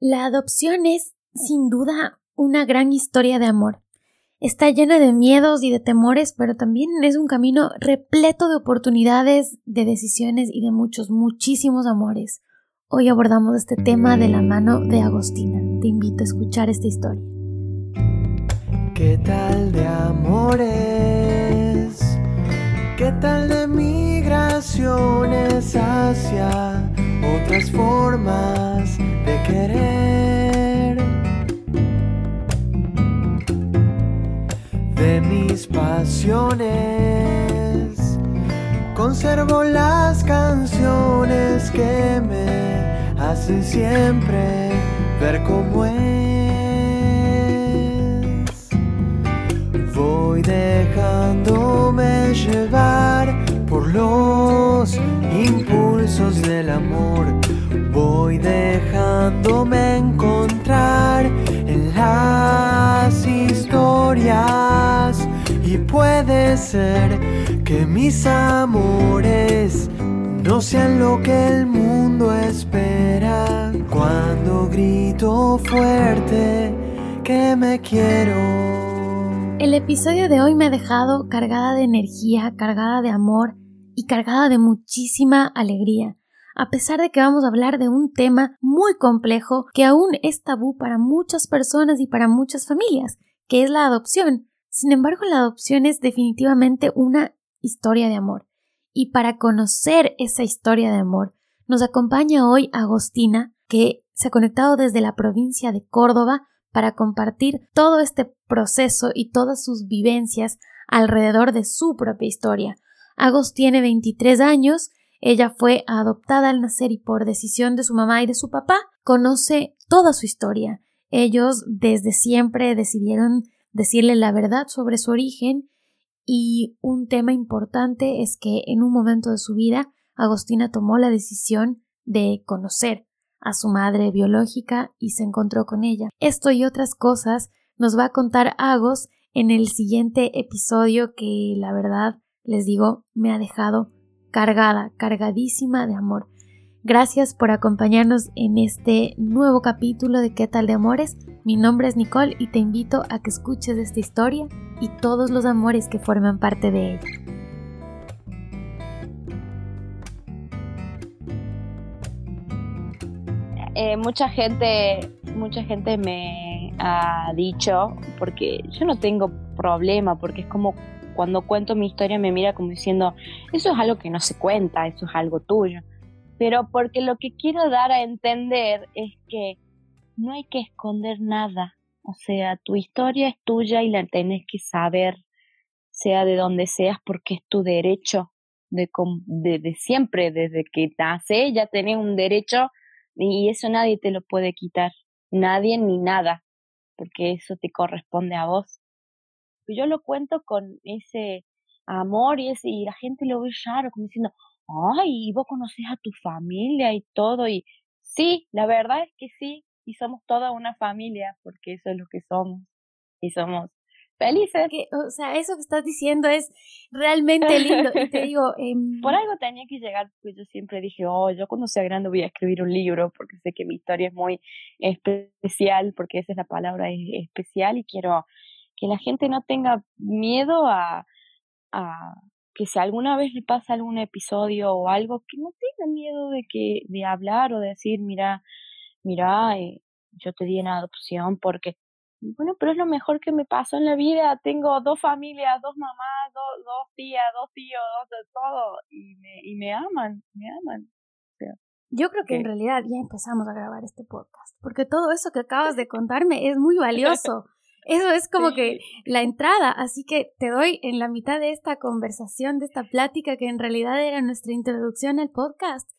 La adopción es, sin duda, una gran historia de amor. Está llena de miedos y de temores, pero también es un camino repleto de oportunidades, de decisiones y de muchos, muchísimos amores. Hoy abordamos este tema de la mano de Agostina. Te invito a escuchar esta historia. ¿Qué tal de amores? ¿Qué tal de migraciones hacia otras formas de querer? De mis pasiones conservo las canciones que me hacen siempre ver cómo es. Voy dejándome llevar los impulsos del amor. Voy dejándome encontrar en las historias. Y puede ser que mis amores no sean lo que el mundo espera cuando grito fuerte que me quiero. El episodio de hoy me ha dejado cargada de energía, cargada de amor y cargada de muchísima alegría. A pesar de que vamos a hablar de un tema muy complejo que aún es tabú para muchas personas y para muchas familias, que es la adopción. Sin embargo, la adopción es definitivamente una historia de amor y para conocer esa historia de amor nos acompaña hoy Agostina, que se ha conectado desde la provincia de Córdoba para compartir todo este proceso y todas sus vivencias alrededor de su propia historia. Agos tiene 23 años, ella fue adoptada al nacer y por decisión de su mamá y de su papá conoce toda su historia. Ellos desde siempre decidieron decirle la verdad sobre su origen y un tema importante es que en un momento de su vida, Agostina tomó la decisión de conocer a su madre biológica y se encontró con ella. Esto y otras cosas nos va a contar Agos en el siguiente episodio que la verdad les digo me ha dejado cargada, cargadísima de amor. Gracias por acompañarnos en este nuevo capítulo de ¿Qué tal de amores? Mi nombre es Nicole y te invito a que escuches esta historia y todos los amores que forman parte de ella. Eh, mucha gente, mucha gente me ha dicho, porque yo no tengo problema, porque es como cuando cuento mi historia me mira como diciendo, eso es algo que no se cuenta, eso es algo tuyo pero porque lo que quiero dar a entender es que no hay que esconder nada. O sea, tu historia es tuya y la tienes que saber, sea de donde seas, porque es tu derecho de, de, siempre, desde que nace ya tenés un derecho y eso nadie te lo puede quitar, nadie ni nada, porque eso te corresponde a vos. Yo lo cuento con ese amor y, ese, y la gente lo ve raro, como diciendo, ay, vos conoces a tu familia y todo, y sí, la verdad es que sí, y somos toda una familia, porque eso es lo que somos, y somos felices. o sea, eso que estás diciendo es realmente lindo, y te digo... Em, Por algo tenía que llegar, pues yo siempre dije, oh, yo cuando sea grande voy a escribir un libro, porque sé que mi historia es muy especial, porque esa es la palabra, es especial, y quiero que la gente no tenga miedo a, a que si alguna vez le pasa algún episodio o algo, que no tenga miedo de que de hablar o de decir, mira, mira, eh, yo te di en adopción porque, bueno, pero es lo mejor que me pasó en la vida. Tengo dos familias, dos mamás, dos, dos tías, dos tíos, dos, todo, y me, y me aman, me aman. yo creo que en realidad ya empezamos a grabar este podcast, porque todo eso que acabas de contarme es muy valioso. Eso es como que la entrada, así que te doy en la mitad de esta conversación, de esta plática que en realidad era nuestra introducción al podcast.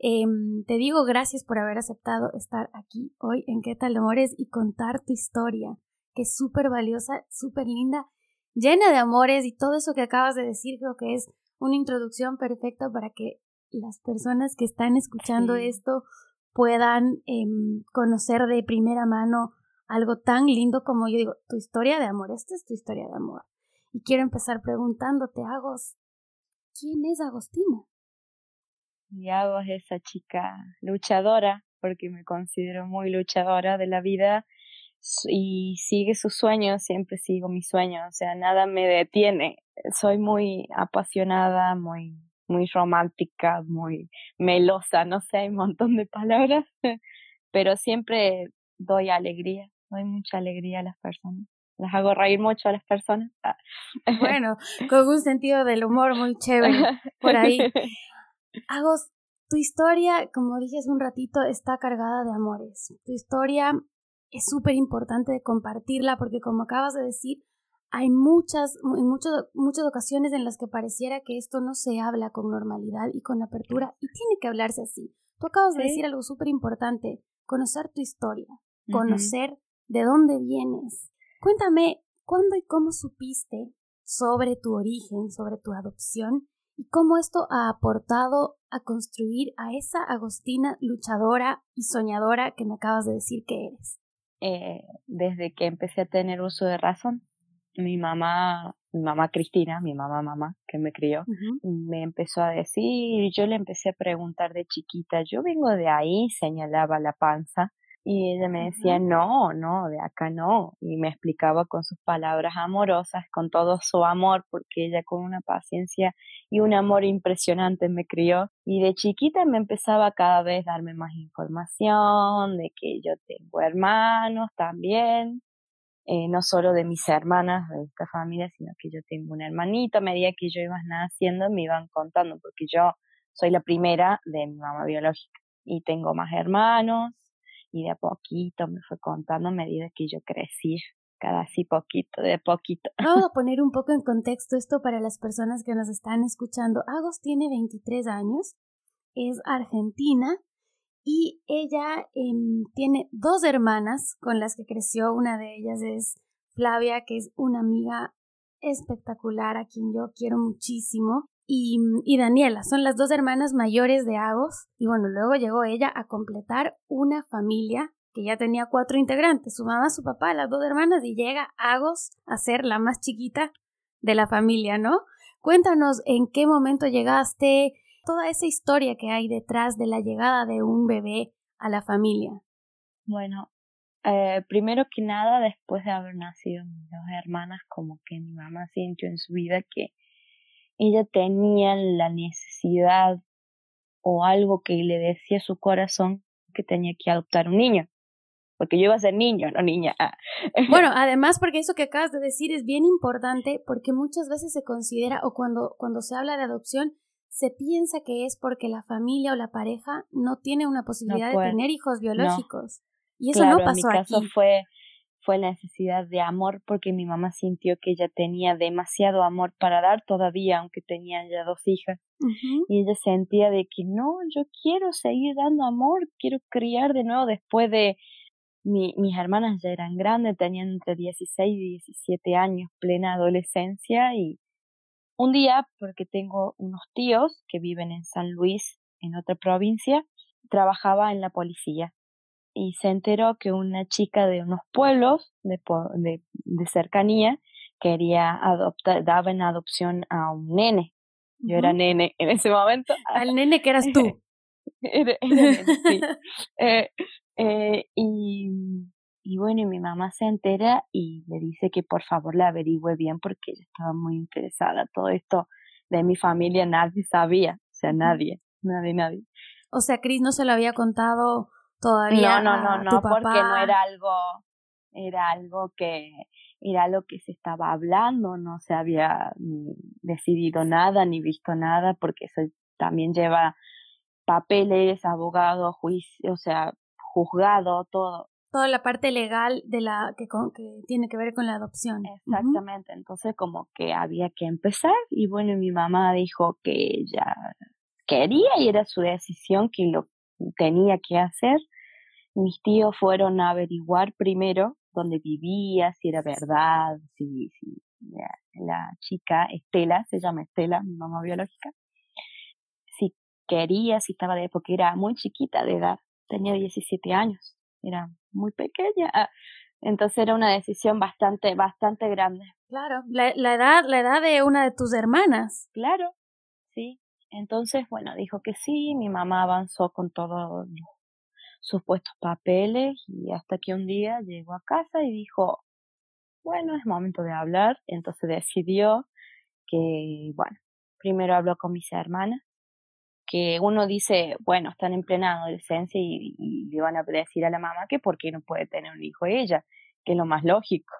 Em, te digo gracias por haber aceptado estar aquí hoy en ¿Qué tal amores? y contar tu historia, que es súper valiosa, súper linda, llena de amores y todo eso que acabas de decir creo que es una introducción perfecta para que las personas que están escuchando esto puedan em, conocer de primera mano algo tan lindo como yo digo, tu historia de amor, esta es tu historia de amor. Y quiero empezar preguntándote, Agos, ¿quién es Agostina? Y Agos es esa chica luchadora porque me considero muy luchadora de la vida y sigue sus sueños, siempre sigo mis sueños, o sea, nada me detiene. Soy muy apasionada, muy muy romántica, muy melosa, no sé, hay un montón de palabras, pero siempre doy alegría, doy mucha alegría a las personas. Las hago reír mucho a las personas. Ah. Bueno, con un sentido del humor muy chévere por ahí. Agos, tu historia, como dije hace un ratito, está cargada de amores. Tu historia es súper importante de compartirla porque como acabas de decir, hay muchas, en muchas ocasiones en las que pareciera que esto no se habla con normalidad y con apertura y tiene que hablarse así. Tú acabas de decir algo súper importante, conocer tu historia, conocer de dónde vienes. Cuéntame, ¿cuándo y cómo supiste sobre tu origen, sobre tu adopción y cómo esto ha aportado a construir a esa Agostina luchadora y soñadora que me acabas de decir que eres? Eh, desde que empecé a tener uso de razón. Mi mamá, mi mamá Cristina, mi mamá mamá que me crió, me empezó a decir, yo le empecé a preguntar de chiquita, yo vengo de ahí, señalaba la panza, y ella me decía, no, no, de acá no. Y me explicaba con sus palabras amorosas, con todo su amor, porque ella con una paciencia y un amor impresionante me crió. Y de chiquita me empezaba cada vez a darme más información de que yo tengo hermanos también. Eh, no solo de mis hermanas de esta familia, sino que yo tengo un hermanito. A medida que yo iba naciendo, me iban contando, porque yo soy la primera de mi mamá biológica y tengo más hermanos de a poquito me fue contando a medida que yo crecí, cada así poquito, de poquito. Vamos a poner un poco en contexto esto para las personas que nos están escuchando. Agos tiene 23 años, es argentina y ella em, tiene dos hermanas con las que creció. Una de ellas es Flavia, que es una amiga espectacular a quien yo quiero muchísimo y, Daniela. Son las dos hermanas mayores de Agos. Y bueno, luego llegó ella a completar una familia que ya tenía cuatro integrantes, su mamá, su papá, las dos hermanas, y llega Agos a ser la más chiquita de la familia, ¿no? Cuéntanos en qué momento llegaste, toda esa historia que hay detrás de la llegada de un bebé a la familia. Bueno, eh, primero que nada, después de haber nacido mis dos hermanas, como que mi mamá sintió en su vida que ella tenía la necesidad o algo que le decía su corazón que tenía que adoptar un niño. Porque yo iba a ser niño, no niña. Bueno, además porque eso que acabas de decir es bien importante porque muchas veces se considera o cuando, cuando se habla de adopción se piensa que es porque la familia o la pareja no tiene una posibilidad de tener hijos biológicos. Y eso no pasó en mi caso fue fue la necesidad de amor porque mi mamá sintió que ella tenía demasiado amor para dar todavía, aunque tenía ya dos hijas. Y ella sentía de que no, yo quiero seguir dando amor, quiero criar de nuevo después de mi, mis hermanas ya eran grandes, tenían entre 16 y 17 años, plena adolescencia y un día, porque tengo unos tíos que viven en San Luis, en otra provincia, trabajaba en la policía y se enteró que una chica de unos pueblos de, de, de cercanía quería adoptar, daba en adopción a un nene. Yo era nene en ese momento. Al nene que eras tú. era, nene, sí. eh, eh, y, y bueno, y mi mamá se entera y le dice que por favor la averigüe bien porque ella estaba muy interesada. Todo esto de mi familia nadie sabía, o sea, nadie, nadie, nadie. O sea, Cris no se lo había contado todavía. No, no, no, no, porque no era algo, era algo que, era algo que se estaba hablando, no se había ni decidido nada, ni visto nada, porque eso también lleva papeles, abogado, juicio, o sea, juzgado, todo. Toda la parte legal de la que, que tiene que ver con la adopción. Exactamente, entonces como que había que empezar y bueno, mi mamá dijo que ella quería y era su decisión que lo tenía que hacer. Mis tíos fueron a averiguar primero dónde vivía, si era verdad, si, si la, chica Estela, se llama Estela, mi mamá biológica, si quería, si estaba de porque era muy chiquita de edad, tenía 17 años, era muy pequeña. Entonces era una decisión bastante, bastante grande. Claro, la, la edad, la edad de una de tus hermanas. Claro, sí. Entonces, bueno, dijo que sí, mi mamá avanzó con todos supuestos papeles y hasta que un día llegó a casa y dijo, bueno, es momento de hablar, entonces decidió que, bueno, primero habló con mis hermanas, que uno dice, bueno, están en plena adolescencia y, y le van a decir a la mamá que por qué no puede tener un hijo ella, que es lo más lógico.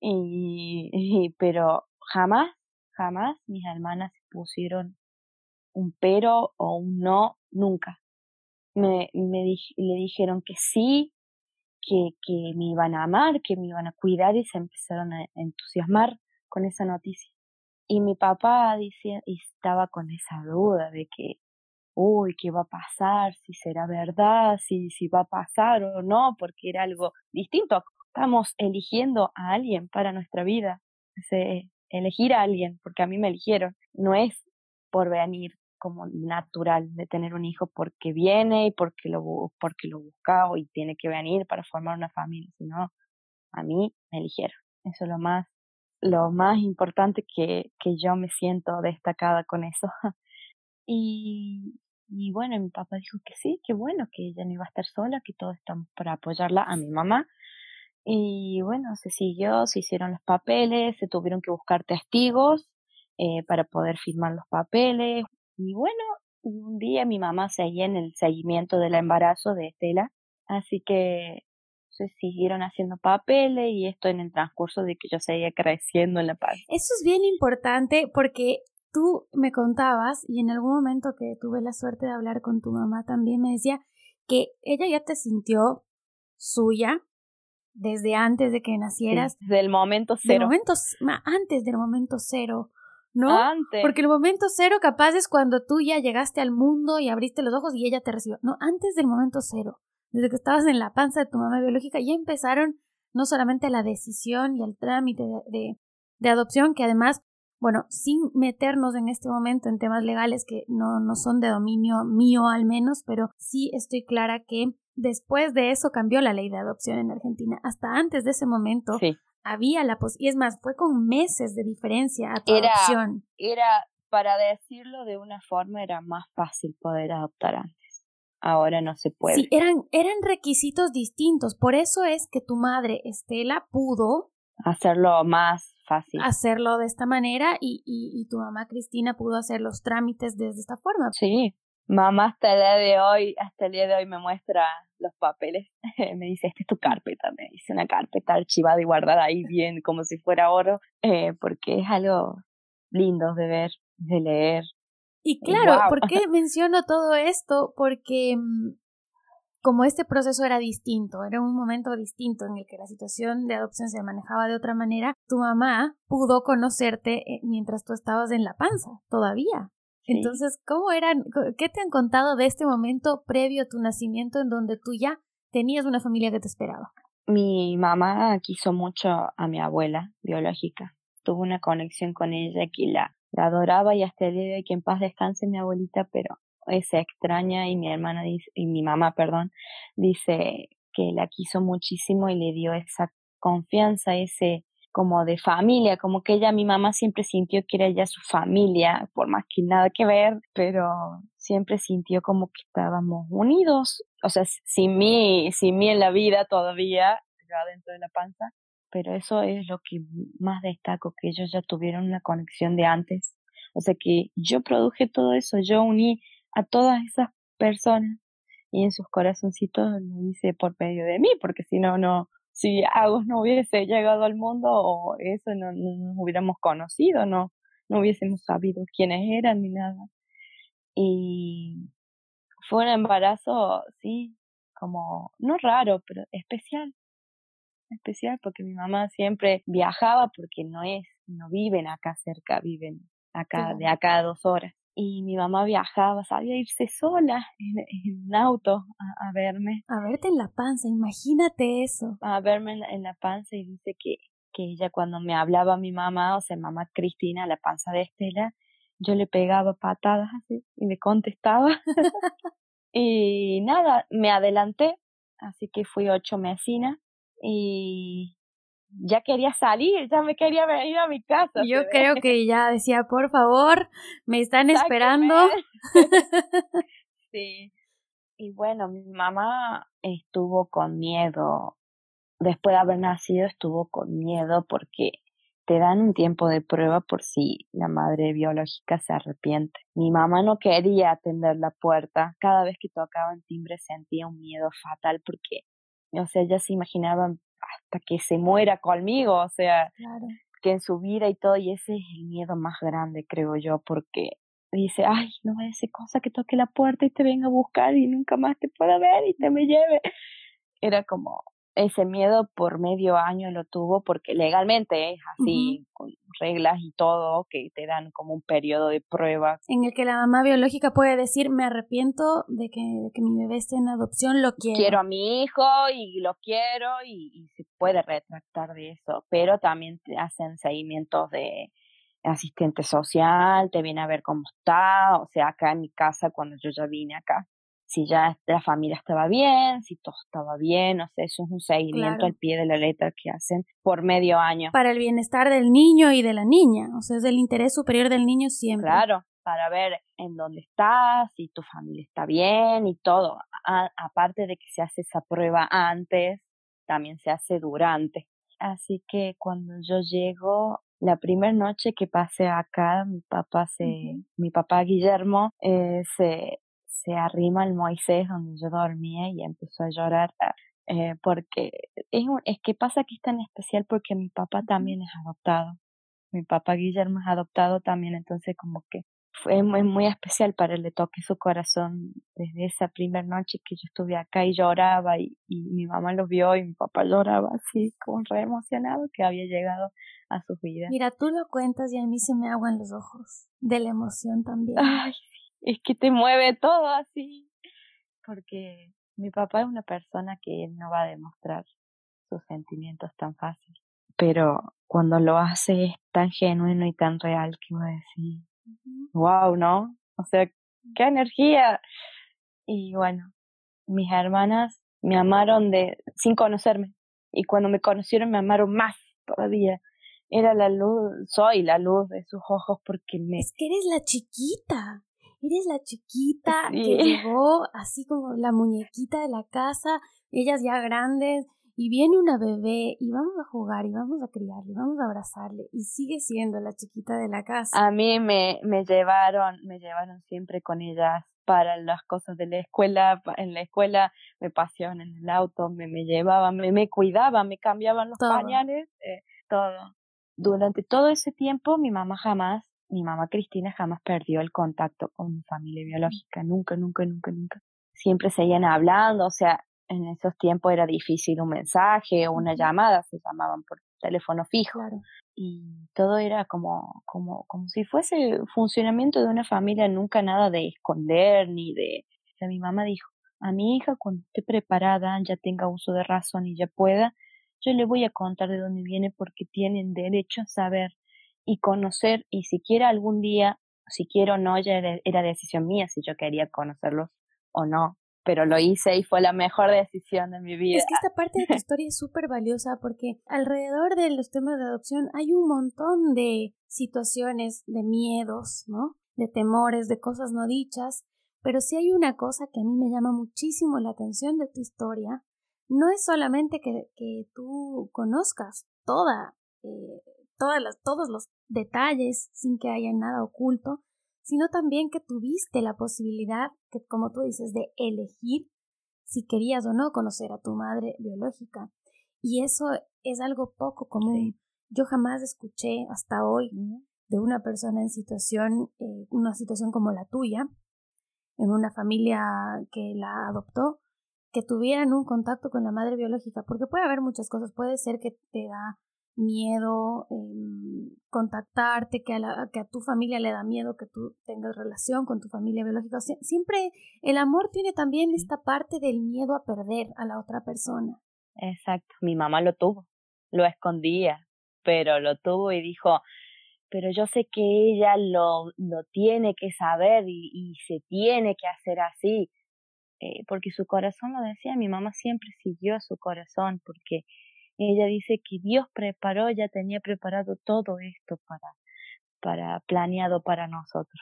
Y, y, pero jamás, jamás mis hermanas pusieron un pero o un no, nunca. Me, me le dijeron que sí, que, que me iban a amar, que me iban a cuidar y se empezaron a entusiasmar con esa noticia. Y mi papá decía, estaba con esa duda de que, uy, ¿qué va a pasar? Si será verdad, si, si va a pasar o no, porque era algo distinto. Estamos eligiendo a alguien para nuestra vida. elegir a alguien, porque a mí me eligieron, no es por venir como natural de tener un hijo porque viene y porque lo, porque lo busca y tiene que venir para formar una familia, sino a mí me eligieron. Eso es lo más, lo más importante que, que yo me siento destacada con eso. y, y bueno, mi papá dijo que sí, que bueno, que ella no iba a estar sola, que todos estamos para apoyarla a mi mamá. Y bueno, se siguió, se hicieron los papeles, se tuvieron que buscar testigos eh, para poder firmar los papeles. Y bueno, un día mi mamá seguía en el seguimiento del embarazo de Estela, así que se siguieron haciendo papeles y esto en el transcurso de que yo seguía creciendo en la paz. Eso es bien importante porque tú me contabas y en algún momento que tuve la suerte de hablar con tu mamá también me decía que ella ya te sintió suya desde antes de que nacieras. desde el momento cero. antes del momento cero. ¿No? Porque el momento cero capaz es cuando tú ya llegaste al mundo y abriste los ojos y ella te recibió. No, antes del momento cero, desde que estabas en la panza de tu mamá biológica, ya empezaron no solamente la decisión y el trámite de, de, adopción, que además, bueno, sin meternos en este momento en temas legales que no, no son de dominio mío al menos, pero sí estoy clara que después de eso cambió la ley de adopción en Argentina. Hasta antes de ese momento, sí había la posibilidad, y es más, fue con meses de diferencia a tu era, adopción. Era, para decirlo de una forma, era más fácil poder adoptar antes. Ahora no se puede. Sí, eran, eran requisitos distintos. Por eso es que tu madre, Estela, pudo hacerlo más fácil. Hacerlo de esta manera y, y, y tu mamá Cristina pudo hacer los trámites de esta forma. Sí, Mamá hasta el día de hoy, hasta el día de hoy me muestra los papeles. me dice, esta es tu carpeta, me dice una carpeta archivada y guardada ahí bien como si fuera oro, eh, porque es algo lindo de ver, de leer. Y claro, ¿por qué menciono todo esto? Porque mm, como este proceso era distinto, era un momento distinto en el que la situación de adopción se manejaba de otra manera, tu mamá pudo conocerte eh, mientras tú estabas en la panza, todavía. Entonces, ¿cómo eran? ¿Qué te han contado de este momento previo a tu nacimiento en donde tú ya tenías una familia que te esperaba? Mi mamá quiso mucho a mi abuela biológica. Tuvo una conexión con ella que la, la adoraba y hasta el día de hoy que en paz descanse mi abuelita, pero es extraña y mi hermana dice, y mi mamá, perdón, dice que la quiso muchísimo y le dio esa confianza, ese como de familia, como que ella, mi mamá siempre sintió que era ella su familia, por más que nada que ver, pero siempre sintió como que estábamos unidos, o sea, sin mí, sin mí en la vida todavía, dentro de la panza, pero eso es lo que más destaco, que ellos ya tuvieron una conexión de antes, o sea que yo produje todo eso, yo uní a todas esas personas y en sus corazoncitos lo hice por medio de mí, porque si no, no, si Agos no hubiese llegado al mundo o eso no, nos hubiéramos conocido, no, no hubiésemos sabido quiénes eran ni nada. Y fue un embarazo, sí, como, no raro, pero especial. Especial porque mi mamá siempre viajaba porque no es, no viven acá cerca, viven acá, de acá a dos horas y mi mamá viajaba, sabía irse sola en, en auto a, verme. A verte en la panza, imagínate eso. A verme en la, panza y dice que, que ella cuando me hablaba mi mamá, o sea, mamá Cristina, la panza de Estela, yo le pegaba patadas así y me contestaba. y nada, me adelanté, así que fui ocho mesinas y ya quería salir, ya me quería venir a mi casa. Yo creo que ya decía, por favor, me están esperando. sí, Y bueno, mi mamá estuvo con miedo, después de haber nacido estuvo con miedo porque te dan un tiempo de prueba por si la madre biológica se arrepiente. Mi mamá no quería atender la puerta. Cada vez que tocaba el timbre sentía un miedo fatal porque, o sea, ella se imaginaba hasta que se muera conmigo, o sea, que en su vida y todo, y ese es el miedo más grande, creo yo, porque dice, ay, no vaya a ser cosa que toque la puerta y te venga a buscar y nunca más te pueda ver y te me lleve. Era como, ese miedo por medio año lo tuvo porque legalmente es así, con reglas y todo, que te dan como un periodo de prueba. En el que la mamá biológica puede decir, me arrepiento de que, de que mi bebé esté en adopción, lo quiero. Quiero a mi hijo y lo quiero y, y se puede retractar de eso, pero también te hacen seguimientos de asistente social, te viene a ver cómo está, o sea, acá en mi casa cuando yo ya vine acá, si ya la familia estaba bien, si todo estaba bien, o sea, eso es un seguimiento al pie de la letra que hacen por medio año. Para el bienestar del niño y de la niña, o sea, es del interés superior del niño siempre. Claro, para ver en dónde estás, si tu familia está bien y todo. aparte de que se hace esa prueba antes, también se hace durante. Así que cuando yo llego, la primera noche que pasé acá, mi papá se, mi papá Guillermo, eh, se, se arrima al Moisés donde yo dormía y empezó a llorar eh, porque es, es que pasa que es tan especial porque mi papá también es adoptado. Mi papá Guillermo es adoptado también, entonces como que fue muy, muy especial para él, le toqué su corazón desde esa primera noche que yo estuve acá y lloraba y, y mi mamá lo vio y mi papá lloraba así como re emocionado que había llegado a su vida. Mira, tú lo cuentas y a mí se me aguan los ojos de la emoción también. Ay, es que te mueve todo así. Porque mi papá es una persona que no va a demostrar sus sentimientos tan fácil. Pero cuando lo hace es tan genuino y tan real que voy a decir, wow, ¿no? O sea, qué energía. Y bueno, mis hermanas me amaron de sin conocerme. Y cuando me conocieron me amaron más todavía. Era la luz, soy la luz de sus ojos porque me... Es que eres la chiquita eres la chiquita que llegó así como la muñequita de la casa, ellas ya grandes, y viene una bebé y vamos a jugar y vamos a criarle, y vamos a abrazarle y sigue siendo la chiquita de la casa. A mí me, me llevaron, me llevaron siempre con ellas para las cosas de la escuela, en la escuela me paseaban en el auto, me, me llevaban, me, me cuidaban, me cambiaban los pañales, eh, todo. Durante todo ese tiempo mi mamá jamás mi mamá Cristina jamás perdió el contacto con mi familia biológica, nunca, nunca, nunca, nunca. Siempre seguían hablando, o sea, en esos tiempos era difícil un mensaje o una llamada, se llamaban por teléfono fijo. Y todo era como, como, como si fuese funcionamiento de una familia, nunca nada de esconder ni de... O sea, mi mamá dijo, a mi hija cuando esté preparada, ya tenga uso de razón y ya pueda, yo le voy a contar de dónde viene porque tienen derecho a saber y conocer y siquiera algún día, si quiero o no, ya era decisión mía si yo quería conocerlos o no, pero lo hice y fue la mejor decisión de mi vida. Es que esta parte de tu historia es súper valiosa porque alrededor de los temas de adopción hay un montón de situaciones, de miedos, ¿no? De temores, de cosas no dichas, pero si hay una cosa que a mí me llama muchísimo la atención de tu historia, no es solamente que, que tú conozcas toda eh, todos los detalles sin que haya nada oculto, sino también que tuviste la posibilidad, que como tú dices, de elegir si querías o no conocer a tu madre biológica. Y eso es algo poco común. Yo jamás escuché hasta hoy de una persona en situación, eh, una situación como la tuya, en una familia que la adoptó, que tuvieran un contacto con la madre biológica, porque puede haber muchas cosas, puede ser que te da miedo em, contactarte, que a, la, que a tu familia le da miedo que tú tengas relación con tu familia biológica. siempre el amor tiene también esta parte del miedo a perder a la otra persona. Exacto, mi mamá lo tuvo, lo escondía, pero lo tuvo y dijo, pero yo sé que ella lo, lo tiene que saber y, y se tiene que hacer así, eh, porque su corazón lo decía, mi mamá siempre siguió a su corazón, porque ella dice que Dios preparó, ya tenía preparado todo esto para, para planeado para nosotros.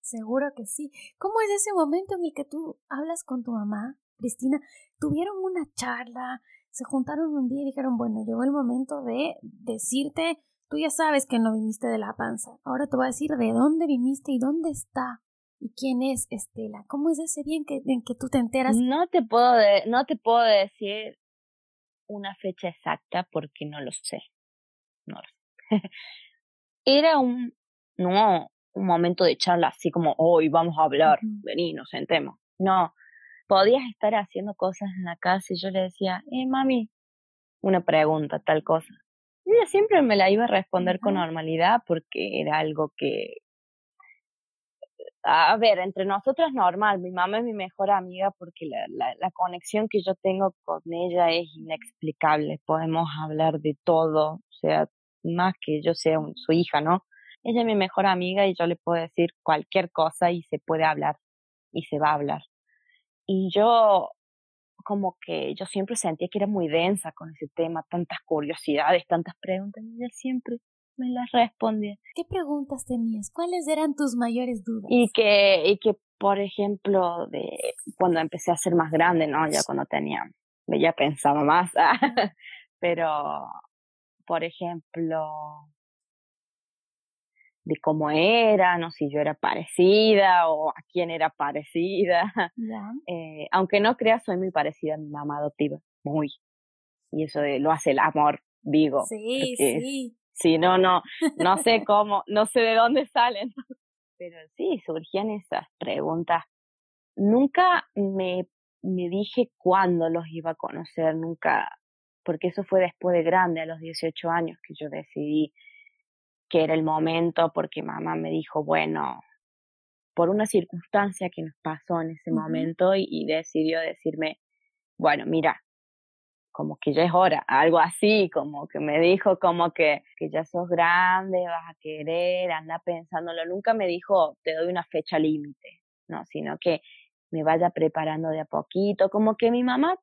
Seguro que sí. ¿Cómo es ese momento en el que tú hablas con tu mamá, Cristina? ¿Tuvieron una charla? ¿Se juntaron un día y dijeron, bueno, llegó el momento de decirte, tú ya sabes que no viniste de la panza. Ahora te voy a decir de dónde viniste y dónde está ¿Y quién es Estela? ¿Cómo es ese día en que, en que tú te enteras? No te puedo no te puedo decir una fecha exacta porque no lo sé. No lo sé. Era un no un momento de charla así como hoy vamos a hablar, vení, nos sentemos. No, podías estar haciendo cosas en la casa y yo le decía, eh, mami, una pregunta, tal cosa. Y ella siempre me la iba a responder con normalidad porque era algo que, a ver, entre nosotros normal, mi mamá es mi mejor amiga porque la, la, la, conexión que yo tengo con ella es inexplicable, podemos hablar de todo, o sea, más que yo sea su hija, ¿no? Ella es mi mejor amiga y yo le puedo decir cualquier cosa y se puede hablar y se va a hablar. Y yo como que yo siempre sentía que era muy densa con ese tema, tantas curiosidades, tantas preguntas, y ella siempre me las respondía. ¿Qué preguntas tenías? ¿Cuáles eran tus mayores dudas? Y que, y que por ejemplo, de cuando empecé a ser más grande, ¿no? Ya cuando tenía, ya pensaba más, pero, por ejemplo, de cómo era, no si yo era parecida o a quién era parecida. Eh, aunque no creas, soy muy parecida a mi mamá adoptiva, muy. Y eso de, lo hace el amor, digo. Sí, sí. Sí, no, no, no sé cómo, no sé de dónde salen, pero sí, surgían esas preguntas. Nunca me, me dije cuándo los iba a conocer, nunca, porque eso fue después de grande, a los 18 años, que yo decidí que era el momento, porque mamá me dijo, bueno, por una circunstancia que nos pasó en ese momento y, y decidió decirme, bueno, mira, como que ya es hora, algo así, como que me dijo como que, que ya sos grande, vas a querer, anda pensándolo. Nunca me dijo, te doy una fecha límite, no, sino que me vaya preparando de a poquito, como que mi mamá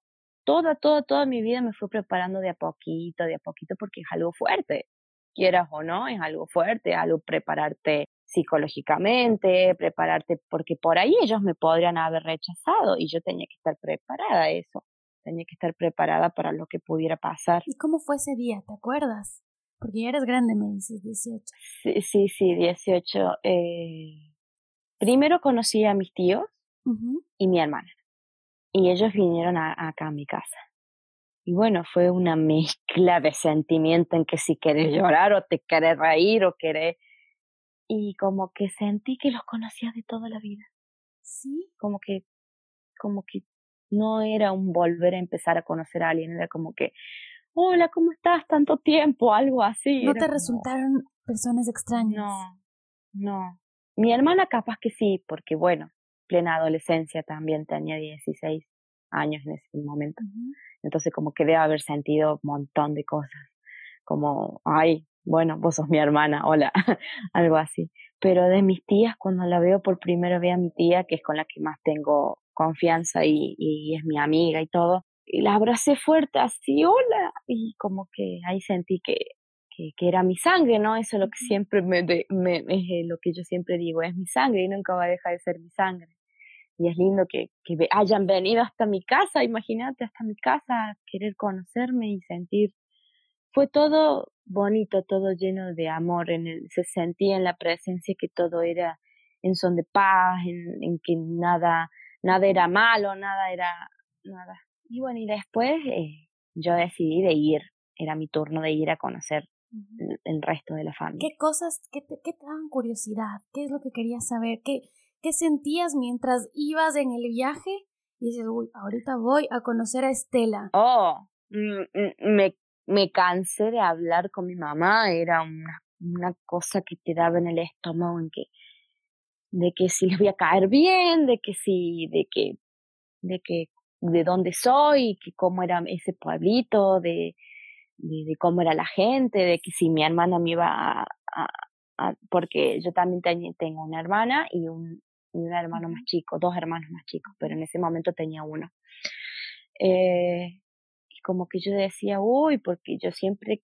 toda, toda, toda mi vida me fue preparando de a poquito, de a poquito, porque es algo fuerte, quieras o no, es algo fuerte, algo prepararte psicológicamente, prepararte, porque por ahí ellos me podrían haber rechazado y yo tenía que estar preparada a eso tenía que estar preparada para lo que pudiera pasar. ¿Y cómo fue ese día? ¿Te acuerdas? Porque ya eres grande, me dices, 18. Sí, sí, sí 18. Eh, primero conocí a mis tíos y mi hermana. Y ellos vinieron acá a mi casa. Y bueno, fue una mezcla de sentimiento en que si querés llorar o te querés reír o querés... Y como que sentí que los conocía de toda la vida. Sí. Como que, como que no era un volver a empezar a conocer a alguien, era como que, hola, ¿cómo estás? Tanto tiempo, algo así. ¿No te resultaron personas extrañas? No, no. Mi hermana capaz que sí, porque bueno, plena adolescencia también tenía 16 años en ese momento. Entonces como que debe haber sentido un montón de cosas, como, ay, bueno, vos sos mi hermana, hola, algo así. Pero de mis tías, cuando la veo por primera vez a mi tía, que es con la que más tengo confianza y, y es mi amiga y todo, y la abracé fuerte así, hola, y como que ahí sentí que, que, que era mi sangre, ¿no? Eso es lo que siempre me, me, es lo que yo siempre digo, es mi sangre y nunca va a dejar de ser mi sangre. Y es lindo que, que hayan venido hasta mi casa, imagínate, hasta mi casa, querer conocerme y sentir. Fue todo bonito, todo lleno de amor, en el, se sentía en la presencia que todo era en son de paz, en, en que nada, nada era malo, nada era nada. Y bueno, y después eh, yo decidí de ir, era mi turno de ir a conocer el, resto de la familia. ¿Qué cosas, qué te, qué te daban curiosidad? ¿Qué es lo que querías saber? ¿Qué, ¿Qué sentías mientras ibas en el viaje? Y dices, uy, ahorita voy a conocer a Estela. Oh, me, me cansé de hablar con mi mamá, era una, una cosa que te daba en el estómago en que de que si les voy a caer bien, de que si, de que, de que, de dónde soy, que cómo era ese pueblito, de, de, cómo era la gente, de que si mi hermana me iba a, a, porque yo también tengo una hermana y un, un hermano más chico, dos hermanos más chicos, pero en ese momento tenía uno. Eh, y como que yo decía, uy, porque yo siempre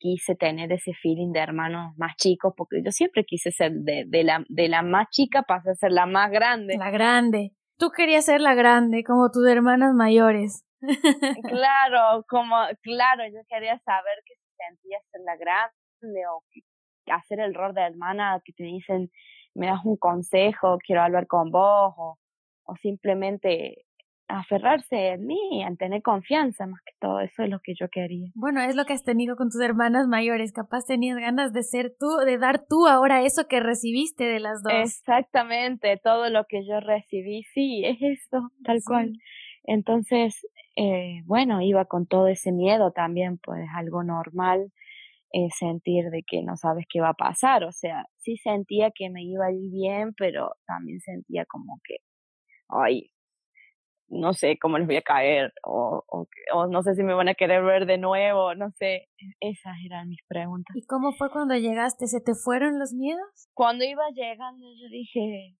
quise tener ese feeling de hermanos más chicos, porque yo siempre quise ser de, de, la, de la más chica para ser la más grande. La grande. Tú querías ser la grande, como tus hermanas mayores. claro, como, claro, yo quería saber qué se sentía ser la grande o hacer el rol de hermana que te dicen, me das un consejo, quiero hablar con vos, o, o simplemente aferrarse en mí, en tener confianza más que todo, eso es lo que yo quería. Bueno, es lo que has tenido con tus hermanas mayores, capaz tenías ganas de ser tú, de dar tú ahora eso que recibiste de las dos. Exactamente, todo lo que yo recibí, sí, es eso, tal cual. Entonces, eh, bueno, iba con todo ese miedo también, pues algo normal eh, sentir de que no sabes qué va a pasar, o sea, sí sentía que me iba a ir bien, pero también sentía como que, ay, no sé cómo les voy a caer o, o, no sé si me van a querer ver de nuevo, no sé, esas eran mis preguntas. ¿Y cómo fue cuando llegaste? ¿Se te fueron los miedos? Cuando iba llegando yo dije,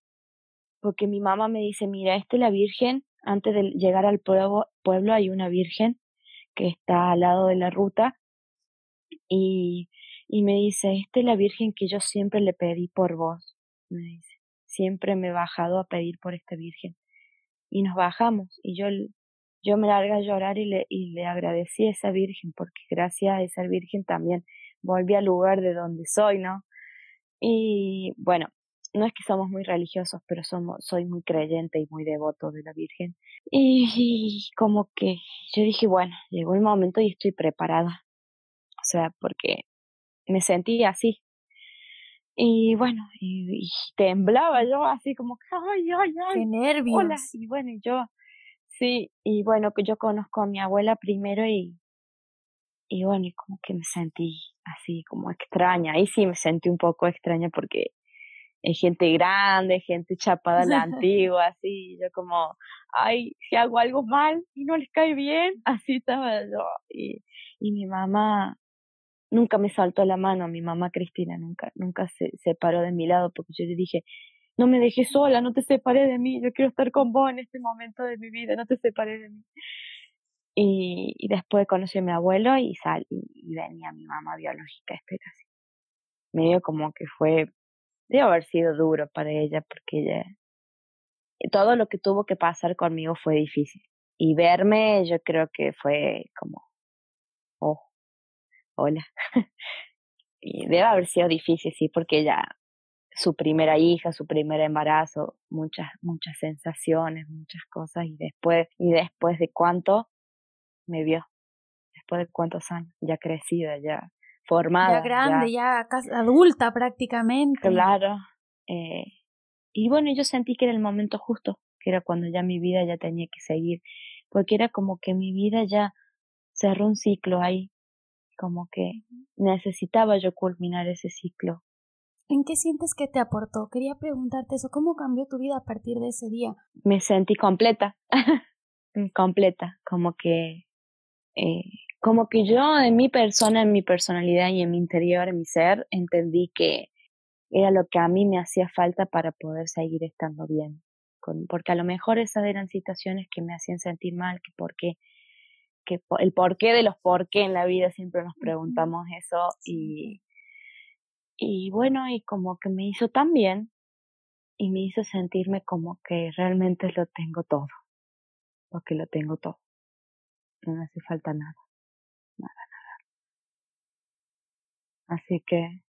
porque mi mamá me dice, mira, esta es la Virgen, antes de llegar al pueblo, pueblo hay una Virgen que está al lado de la ruta y, y me dice, esta es la Virgen que yo siempre le pedí por vos, me dice, siempre me he bajado a pedir por esta Virgen y nos bajamos y yo, yo me largué a llorar y le, y le agradecí a esa Virgen porque gracias a esa Virgen también volví al lugar de donde soy, ¿no? Y bueno, no es que somos muy religiosos, pero somos, soy muy creyente y muy devoto de la Virgen. Y, como que yo dije, bueno, llegó el momento y estoy preparada. O sea, porque me sentí así, y bueno, y, temblaba yo así como, ay, ay, ay. Qué nervios. Y bueno, yo, sí, y bueno, que yo conozco a mi abuela primero y, y bueno, y como que me sentí así como extraña. Ahí sí me sentí un poco extraña porque hay gente grande, gente chapada a la antigua, así, yo como, ay, si hago algo mal y no les cae bien, así estaba yo. Y, y mi mamá, nunca me saltó la mano, mi mamá Cristina nunca, nunca se separó de mi lado porque yo le dije, no me dejes sola, no te separé de mí, yo quiero estar con vos en este momento de mi vida, no te separé de mí. Y, y después conocí a mi abuelo y, sal, y, venía mi mamá biológica, este así. Medio como que fue, debe haber sido duro para ella porque ella, todo lo que tuvo que pasar conmigo fue difícil. Y verme yo creo que fue como, hola. y debe haber sido difícil, sí, porque ella, su primera hija, su primer embarazo, muchas, muchas sensaciones, muchas cosas, y después, y después de cuánto me vio, después de cuántos años, ya crecida, ya formada. Ya grande, ya, adulta prácticamente. Claro. Eh, y bueno, yo sentí que era el momento justo, que era cuando ya mi vida ya tenía que seguir, porque era como que mi vida ya cerró un ciclo ahí, como que necesitaba yo culminar ese ciclo. ¿En qué sientes que te aportó? Quería preguntarte eso, ¿cómo cambió tu vida a partir de ese día? Me sentí completa, completa, como que, eh, como que yo en mi persona, en mi personalidad y en mi interior, en mi ser, entendí que era lo que a mí me hacía falta para poder seguir estando bien. porque a lo mejor esas eran situaciones que me hacían sentir mal, que porque que el porqué de los por qué en la vida siempre nos preguntamos eso y, y bueno, y como que me hizo tan bien y me hizo sentirme como que realmente lo tengo todo, porque lo tengo todo, no me hace falta nada, nada, nada. Así que,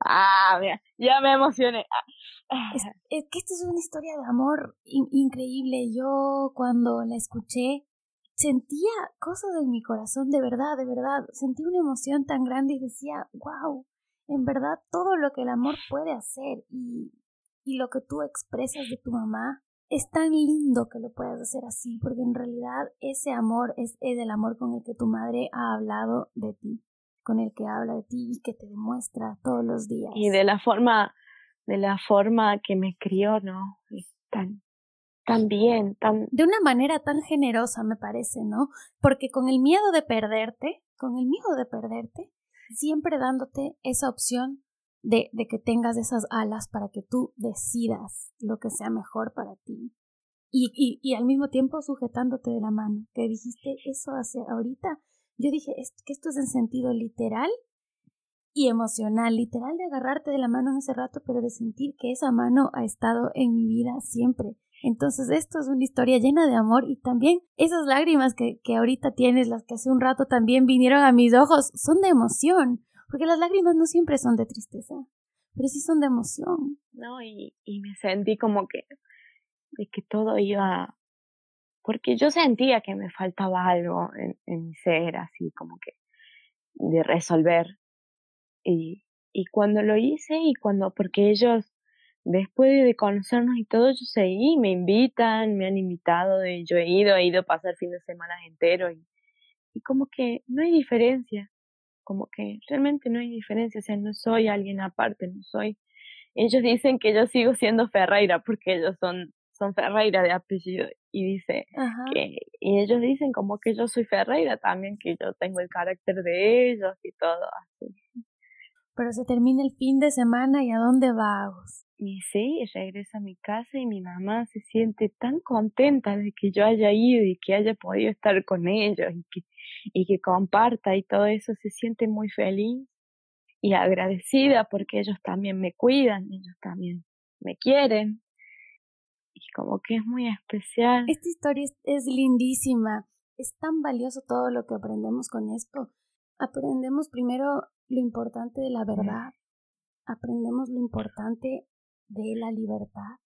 ah, mira, ya me emocioné. Ah. Es, es, que esta es una historia de amor increíble. Yo cuando la escuché sentía cosas en mi corazón, de verdad, de verdad, sentí una emoción tan grande y decía, wow, en verdad todo lo que el amor puede hacer y, y lo que tú expresas de tu mamá es tan lindo que lo puedas hacer así, porque en realidad ese amor es, el amor con el que tu madre ha hablado de ti, con el que habla de ti y que te demuestra todos los días. Y de la forma, de la forma que me crió, ¿no? Es tan, también, tan... De una manera tan generosa, me parece, ¿no? Porque con el miedo de perderte, con el miedo de perderte, siempre dándote esa opción de, de que tengas esas alas para que tú decidas lo que sea mejor para ti. Y, y, y al mismo tiempo sujetándote de la mano, que dijiste eso hace ahorita, yo dije es que esto es en sentido literal y emocional, literal de agarrarte de la mano en ese rato, pero de sentir que esa mano ha estado en mi vida siempre. Entonces esto es una historia llena de amor y también esas lágrimas que, que ahorita tienes, las que hace un rato también vinieron a mis ojos, son de emoción, porque las lágrimas no siempre son de tristeza, pero sí son de emoción. No, y, y me sentí como que, de que todo iba, porque yo sentía que me faltaba algo en, en mi ser, así como que de resolver. Y, y cuando lo hice y cuando, porque ellos después de conocernos y todo, yo seguí, me invitan, me han invitado, yo he ido, he ido a pasar fin de semana entero y, y como que no hay diferencia, como que realmente no hay diferencia, o sea, no soy alguien aparte, no soy, ellos dicen que yo sigo siendo Ferreira porque ellos son, son Ferreira de apellido y dice que, y ellos dicen como que yo soy Ferreira también, que yo tengo el carácter de ellos y todo así. Pero se termina el fin de semana y a dónde vamos? Y sí, regreso a mi casa y mi mamá se siente tan contenta de que yo haya ido y que haya podido estar con ellos y que, y que comparta y todo eso, se siente muy feliz y agradecida porque ellos también me cuidan, ellos también me quieren. Y como que es muy especial. Esta historia es, es lindísima. Es tan valioso todo lo que aprendemos con esto. Aprendemos primero lo importante de la verdad. Aprendemos lo importante de la libertad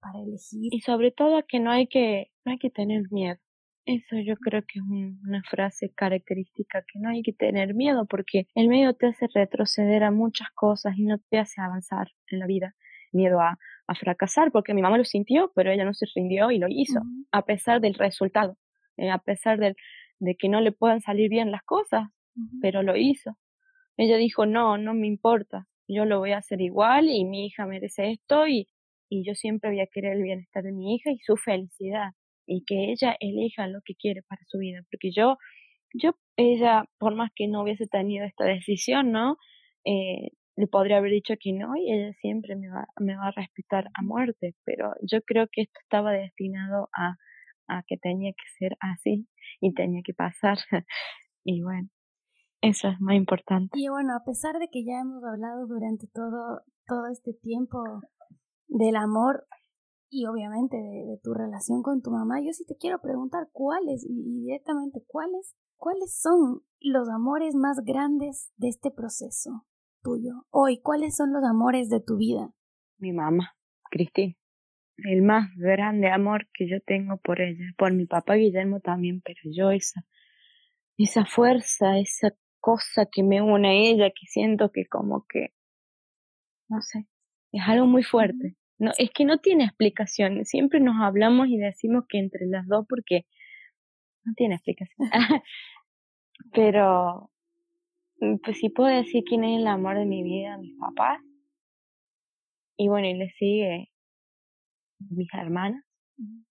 para elegir. Y sobre todo que no hay que, no hay que tener miedo. Eso yo creo que es una frase característica, que no hay que tener miedo porque el miedo te hace retroceder a muchas cosas y no te hace avanzar en la vida. Miedo a, a fracasar, porque mi mamá lo sintió, pero ella no se rindió y lo hizo, a pesar del resultado, eh, a pesar del, de que no le puedan salir bien las cosas, pero lo hizo. Ella dijo, no, no me importa, yo lo voy a hacer igual y mi hija merece esto y, y yo siempre voy a querer el bienestar de mi hija y su felicidad y que ella elija lo que quiere para su vida, porque yo, yo, ella, por más que no hubiese tenido esta decisión, ¿no? Eh, le podría haber dicho que no y ella siempre me va, me va a respetar a muerte, pero yo creo que esto estaba destinado a, a que tenía que ser así y tenía que pasar. y bueno, eso es muy importante. Y bueno, a pesar de que ya hemos hablado durante todo, todo este tiempo del amor y obviamente de, tu relación con tu mamá, yo sí te quiero preguntar cuáles, y directamente cuáles, cuáles son los amores más grandes de este proceso tuyo. Hoy, ¿cuáles son los amores de tu vida? Mi mamá, Cristina. El más grande amor que yo tengo por ella, por mi papá Guillermo también, pero yo esa, esa fuerza, esa cosa que me une a ella, que siento que como que, no sé, es algo muy fuerte. No, es que no tiene explicación. Siempre nos hablamos y decimos que entre las dos porque no tiene explicación. Pero, mm, pues sí puedo decir quién es el amor de mi vida, mis papás. Y bueno, y le sigue mis hermanas,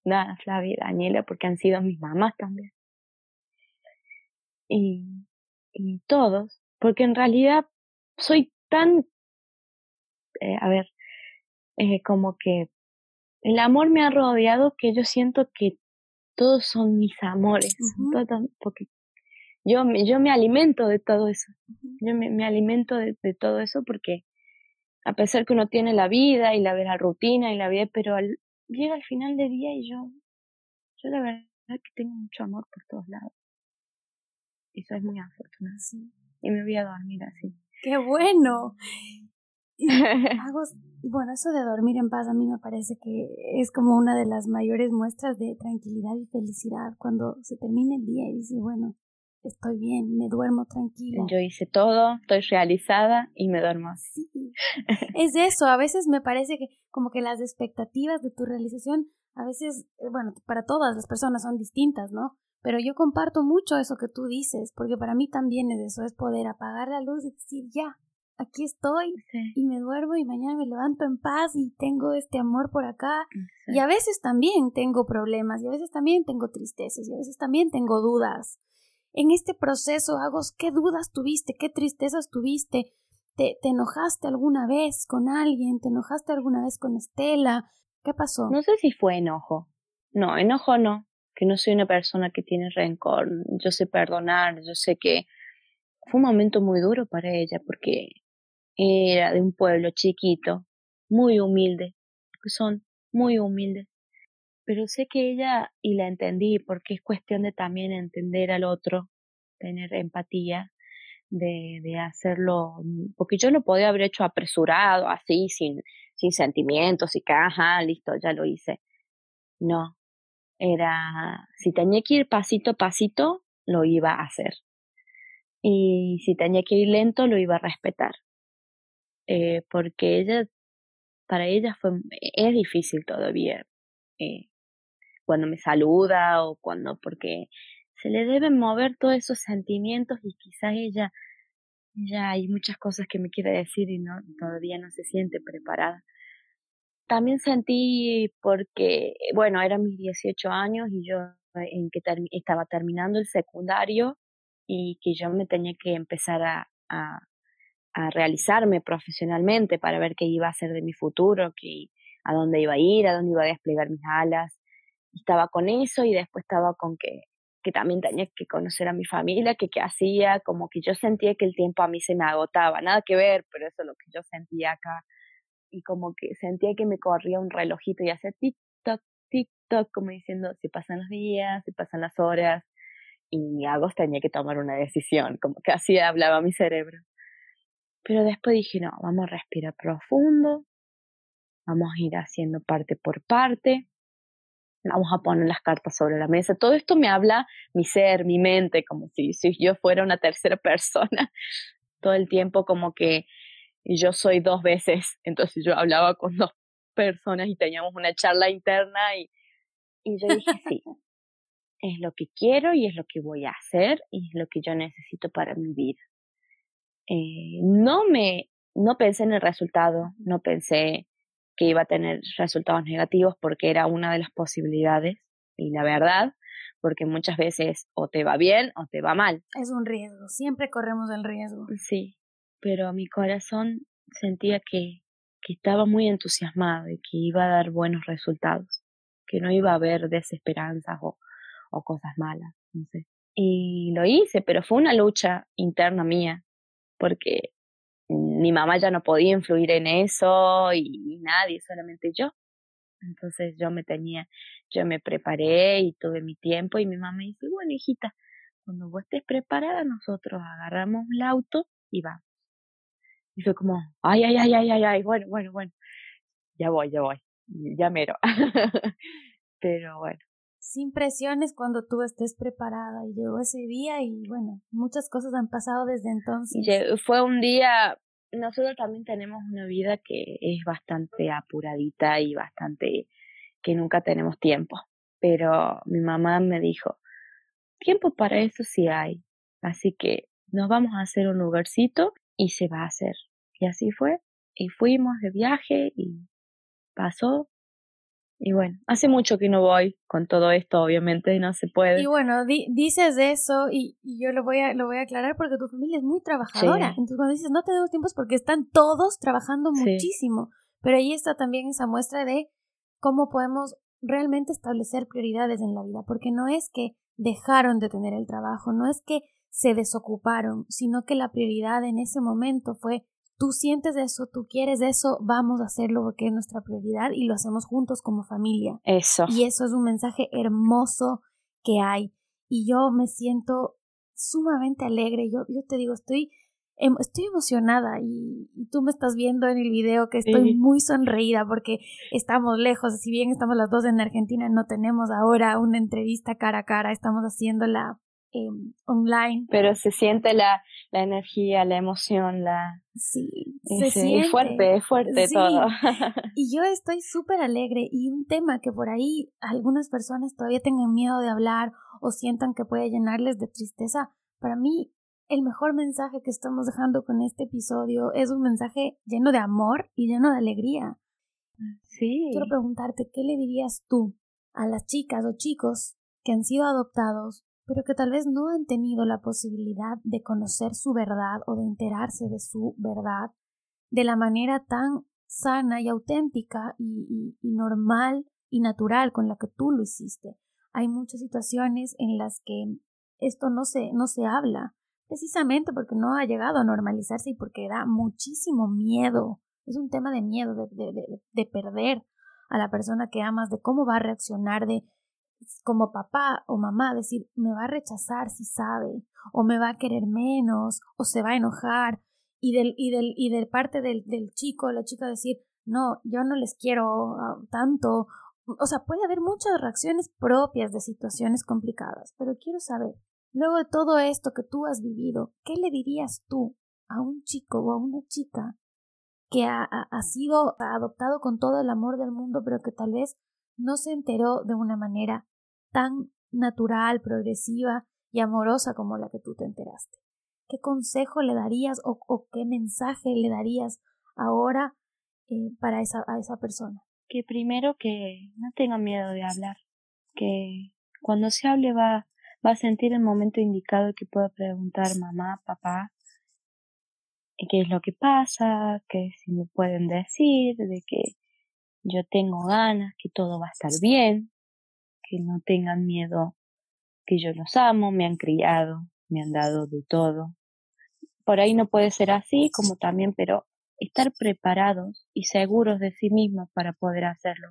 Dana, Flavia y Daniela, porque han sido mis mamás también. Y y todos, porque en realidad soy tan, eh, a ver, eh, como que el amor me ha rodeado que yo siento que todos son mis amores, porque yo, yo me alimento de todo eso, yo me, me alimento de, de, todo eso porque a pesar que uno tiene la vida y la, la rutina y la vida, pero al, llega al final del día y yo, yo la verdad que tengo mucho amor por todos lados y soy muy afortunada. Y me voy a dormir así. ¡Qué bueno! hago, bueno, eso de dormir en paz a mí me parece que es como una de las mayores muestras de tranquilidad y felicidad cuando se termina el día y dices, bueno, estoy bien, me duermo tranquila. Yo hice todo, estoy realizada y me duermo. Sí. es eso, a veces me parece que como que las expectativas de tu realización, a veces, eh, bueno, para todas las personas son distintas, ¿no? Pero yo comparto mucho eso que tú dices, porque para mí también es eso, es poder apagar la luz y decir, ya, aquí estoy y me duermo y mañana me levanto en paz y tengo este amor por acá. Y a veces también tengo problemas y a veces también tengo tristezas y a veces también tengo dudas. En este proceso, Agos, ¿qué dudas tuviste? ¿Qué tristezas tuviste? ¿Te, ¿Te enojaste alguna vez con alguien? ¿Te enojaste alguna vez con Estela? ¿Qué pasó? No sé si fue enojo. No, enojo no que no soy una persona que tiene rencor, yo sé perdonar, yo sé que fue un momento muy duro para ella porque era de un pueblo chiquito, muy humilde, son muy humildes. Pero sé que ella, y la entendí, porque es cuestión de también entender al otro, tener empatía, de, de hacerlo, porque yo lo podía haber hecho apresurado, así, sin, sin sentimientos, y ajá, listo, ya lo hice. No, era, si tenía que ir pasito a pasito, lo iba a hacer. Y si tenía que ir lento, lo iba a respetar. Eh, porque ella, para ella fue, es difícil todavía. Eh, cuando me saluda o cuando, porque se le deben mover todos esos sentimientos y quizás ella ya hay muchas cosas que me quiere decir y no todavía no se siente preparada. También sentí porque, bueno, eran mis 18 años y yo en que estaba terminando el secundario y que yo me tenía que empezar a, a, a, realizarme profesionalmente para ver qué iba a hacer de mi futuro, que, a dónde iba a ir, a dónde iba a desplegar mis alas. Estaba con eso y después estaba con que, que también tenía que conocer a mi familia, que qué hacía, como que yo sentía que el tiempo a mí se me agotaba, nada que ver, pero eso es lo que yo sentía acá y como que sentía que me corría un relojito y hacía tic-toc, tic-toc, como diciendo, si pasan los días, si pasan las horas, y Agos tenía que tomar una decisión, como que así hablaba mi cerebro. Pero después dije, no, vamos a respirar profundo, vamos a ir haciendo parte por parte, vamos a poner las cartas sobre la mesa. Todo esto me habla mi ser, mi mente, como si, si yo fuera una tercera persona. Todo el tiempo como que y yo soy dos veces, entonces yo hablaba con dos personas y teníamos una charla interna y, y yo dije, sí, es lo que quiero y es lo que voy a hacer y es lo que yo necesito para mi vida. Eh, no me, no pensé en el resultado, no pensé que iba a tener resultados negativos porque era una de las posibilidades y la verdad, porque muchas veces o te va bien o te va mal. Es un riesgo, siempre corremos el riesgo. Sí, pero mi corazón sentía que, que estaba muy entusiasmado y que iba a dar buenos resultados, que no iba a haber desesperanzas o, o cosas malas, no sé. Y lo hice, pero fue una lucha interna mía, porque mi mamá ya no podía influir en eso y, nadie, solamente yo. Entonces yo me tenía, yo me preparé y tuve mi tiempo y mi mamá me dice, bueno hijita, cuando vos estés preparada nosotros agarramos el auto y vamos. Y fue como, ay, ay, ay, ay, ay, ay, bueno, bueno, bueno, ya voy, ya voy, ya mero. Pero bueno. Sin presiones cuando tú estés preparada. Y llegó ese día y bueno, muchas cosas han pasado desde entonces. Fue un día, nosotros también tenemos una vida que es bastante apuradita y bastante que nunca tenemos tiempo. Pero mi mamá me dijo, tiempo para eso sí hay. Así que nos vamos a hacer un lugarcito y se va a hacer. Y así fue. Y fuimos de viaje y pasó. Y bueno, hace mucho que no voy con todo esto, obviamente, y no se puede. Y bueno, dices eso y, yo lo voy, a, lo voy a aclarar porque tu familia es muy trabajadora. Entonces cuando dices no tenemos tiempo es porque están todos trabajando muchísimo. Pero ahí está también esa muestra de cómo podemos realmente establecer prioridades en la vida, porque no es que dejaron de tener el trabajo, no es que se desocuparon, sino que la prioridad en ese momento fue tú sientes eso, tú quieres eso, vamos a hacerlo porque es nuestra prioridad y lo hacemos juntos como familia. Eso. Y eso es un mensaje hermoso que hay. Y yo me siento sumamente alegre. Yo, yo te digo, estoy, em, estoy emocionada y, tú me estás viendo en el video que estoy muy sonreída porque estamos lejos. Si bien estamos las dos en Argentina, no tenemos ahora una entrevista cara a cara, estamos haciéndola Em, online. Pero se siente la, la energía, la emoción, la... Sí, se siente. Es fuerte, es fuerte todo. y yo estoy súper alegre y un tema que por ahí algunas personas todavía tengan miedo de hablar o sientan que puede llenarles de tristeza, para mí el mejor mensaje que estamos dejando con este episodio es un mensaje lleno de amor y lleno de alegría. Sí. Quiero preguntarte, ¿qué le dirías tú a las chicas o chicos que han sido adoptados pero que tal vez no han tenido la posibilidad de conocer su verdad o de enterarse de su verdad de la manera tan sana y auténtica y, normal y natural con la que tú lo hiciste. hay muchas situaciones en las que esto no se, no se habla, precisamente porque no ha llegado a normalizarse y porque da muchísimo miedo. Es un tema de miedo, de, de, de, perder a la persona que amas, de cómo va a reaccionar, de como papá o mamá, decir, me va a rechazar si sabe, o me va a querer menos, o se va a enojar, y del, y del, y de parte del, del chico o la chica decir, no, yo no les quiero ah, tanto. O sea, puede haber muchas reacciones propias de situaciones complicadas, pero quiero saber, luego de todo esto que tú has vivido, ¿qué le dirías tú a un chico o a una chica que ha, ha sido adoptado con todo el amor del mundo, pero que tal vez no se enteró de una manera tan natural, progresiva y amorosa como la que tú te enteraste? ¿Qué consejo le darías o, o qué mensaje le darías ahora eh, para esa, a esa persona? Que primero que no tenga miedo de hablar, que cuando se hable va, va a sentir el momento indicado que pueda preguntar mamá, papá, qué es lo que pasa, que si me pueden decir, de que yo tengo ganas, que todo va a estar bien, que no tengan miedo, que yo los amo, me han criado, me han dado de todo. Por ahí no puede ser así, como también, pero estar preparados y seguros de sí mismos para poder hacerlo.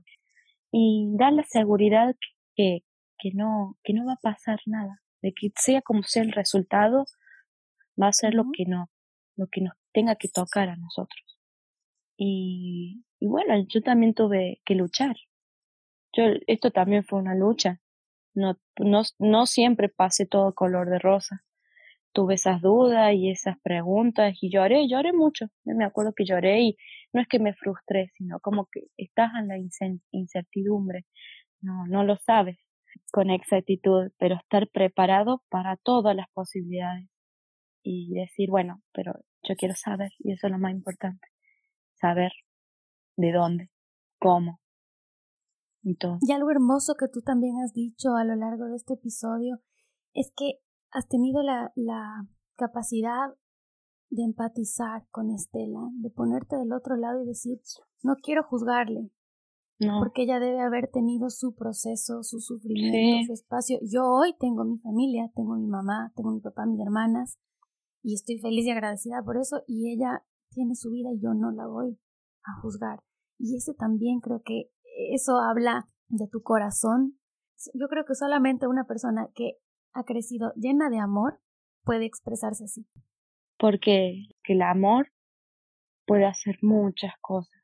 Y dar la seguridad que, que, no, que no va a pasar nada, de que sea como sea el resultado, va a ser lo que no, lo que nos tenga que tocar a nosotros. Y, y bueno, yo también tuve que luchar. Yo, esto también fue una lucha. No, no, no siempre pasé todo color de rosa tuve esas dudas y esas preguntas y lloré, lloré mucho. me acuerdo que lloré y no es que me frustré, sino como que estás en la incertidumbre. No, no lo sabes con exactitud, pero estar preparado para todas las posibilidades y decir, bueno, pero yo quiero saber y eso es lo más importante. Saber de dónde, cómo y todo. Y algo hermoso que tú también has dicho a lo largo de este episodio es que has tenido la, la capacidad de empatizar con Estela, de ponerte del otro lado y decir, no quiero juzgarle, no. porque ella debe haber tenido su proceso, su sufrimiento, su espacio. Yo hoy tengo mi familia, tengo mi mamá, tengo mi papá, mis hermanas, y estoy feliz y agradecida por eso, y ella tiene su vida y yo no la voy a juzgar. Y ese también creo que eso habla de tu corazón. Yo creo que solamente una persona que ha crecido llena de amor puede expresarse así. Porque el amor puede hacer muchas cosas.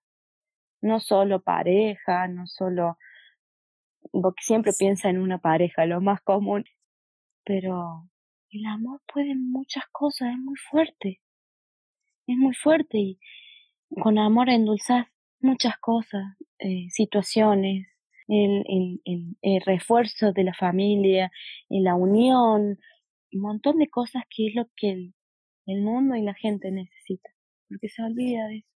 No solo pareja, no solo... Porque siempre piensa en una pareja, lo más común. Pero el amor puede muchas cosas, es muy fuerte. Es muy fuerte y con amor endulzas muchas cosas, eh, situaciones, el, el, el, refuerzo de la familia, la unión, un montón de cosas que es lo que el, el mundo y la gente necesita, porque se olvida de eso,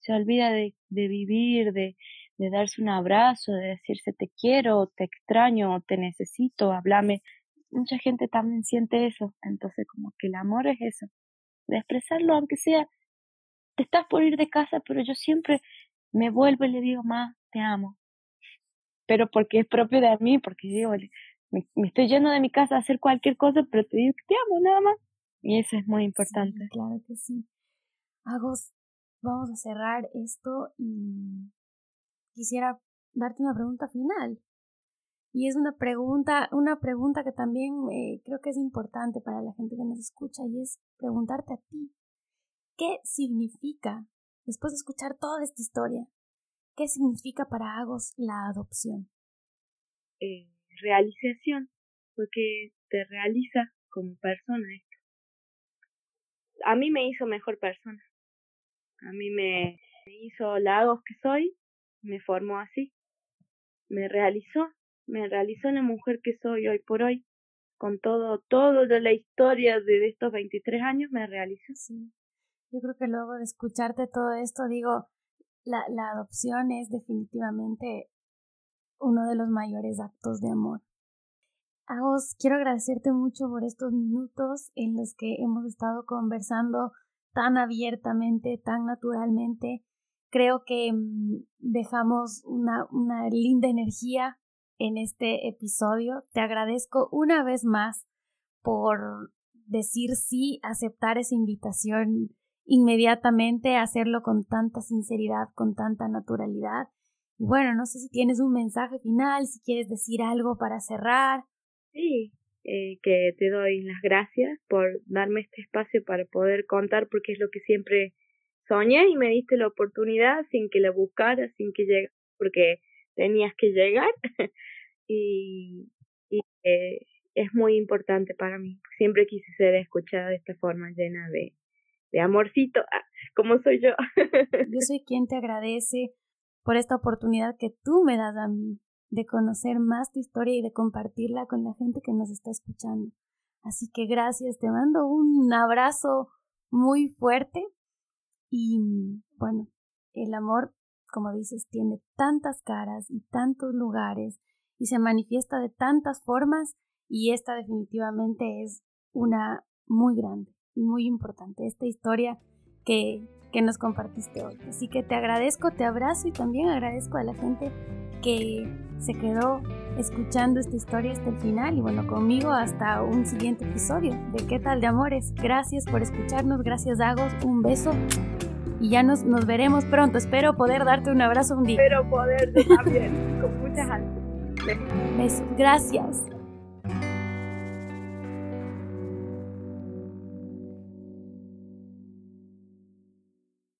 se olvida de, de vivir, de, de darse un abrazo, de decirse te quiero, te extraño, te necesito, háblame. Mucha gente también siente eso, entonces como que el amor es eso, de expresarlo aunque sea, te estás por ir de casa, pero yo siempre me vuelvo y le digo, más, te amo, pero porque es propio de mí, porque digo, me, estoy yendo de mi casa a hacer cualquier cosa, pero te digo que te amo nada más. Y eso es muy importante. claro que sí. Agos, vamos a cerrar esto y quisiera darte una pregunta final. Y es una pregunta, una pregunta que también eh, creo que es importante para la gente que nos escucha y es preguntarte a ti, ¿qué significa, después de escuchar toda esta historia, ¿Qué significa para Agos la adopción? Eh, realización, porque te realiza como persona esto. A mí me hizo mejor persona. A mí me, hizo la Agos que soy, me formó así. Me realizó, me realizó la mujer que soy hoy por hoy. Con todo, todo de la historia de estos 23 años me realizó. Sí. Yo creo que luego de escucharte todo esto digo, la, la adopción es definitivamente uno de los mayores actos de amor. Agos, quiero agradecerte mucho por estos minutos en los que hemos estado conversando tan abiertamente, tan naturalmente. Creo que mm, dejamos una, una linda energía en este episodio. Te agradezco una vez más por decir sí, aceptar esa invitación inmediatamente, hacerlo con tanta sinceridad, con tanta naturalidad. Y bueno, no sé si tienes un mensaje final, si quieres decir algo para cerrar. Sí, eh, que te doy las gracias por darme este espacio para poder contar, porque es lo que siempre soñé y me diste la oportunidad sin que la buscara, sin que llegue, porque tenías que llegar. y, es muy importante para mí. Siempre quise ser escuchada de esta forma llena de, de amorcito, ah, como soy yo. yo soy quien te agradece por esta oportunidad que tú me das a mí de conocer más tu historia y de compartirla con la gente que nos está escuchando. Así que gracias, te mando un abrazo muy fuerte y bueno, el amor, como dices, tiene tantas caras y tantos lugares y se manifiesta de tantas formas y esta definitivamente es una muy grande y muy importante, esta historia que, que nos compartiste hoy. Así que te agradezco, te abrazo y también agradezco a la gente que se quedó escuchando esta historia hasta el final y bueno, conmigo hasta un siguiente episodio de ¿Qué tal de amores? Gracias por escucharnos, gracias Dagos, un beso y ya nos, nos veremos pronto. Espero poder darte un abrazo un día. Espero poder también, con muchas ansias. Besos, gracias.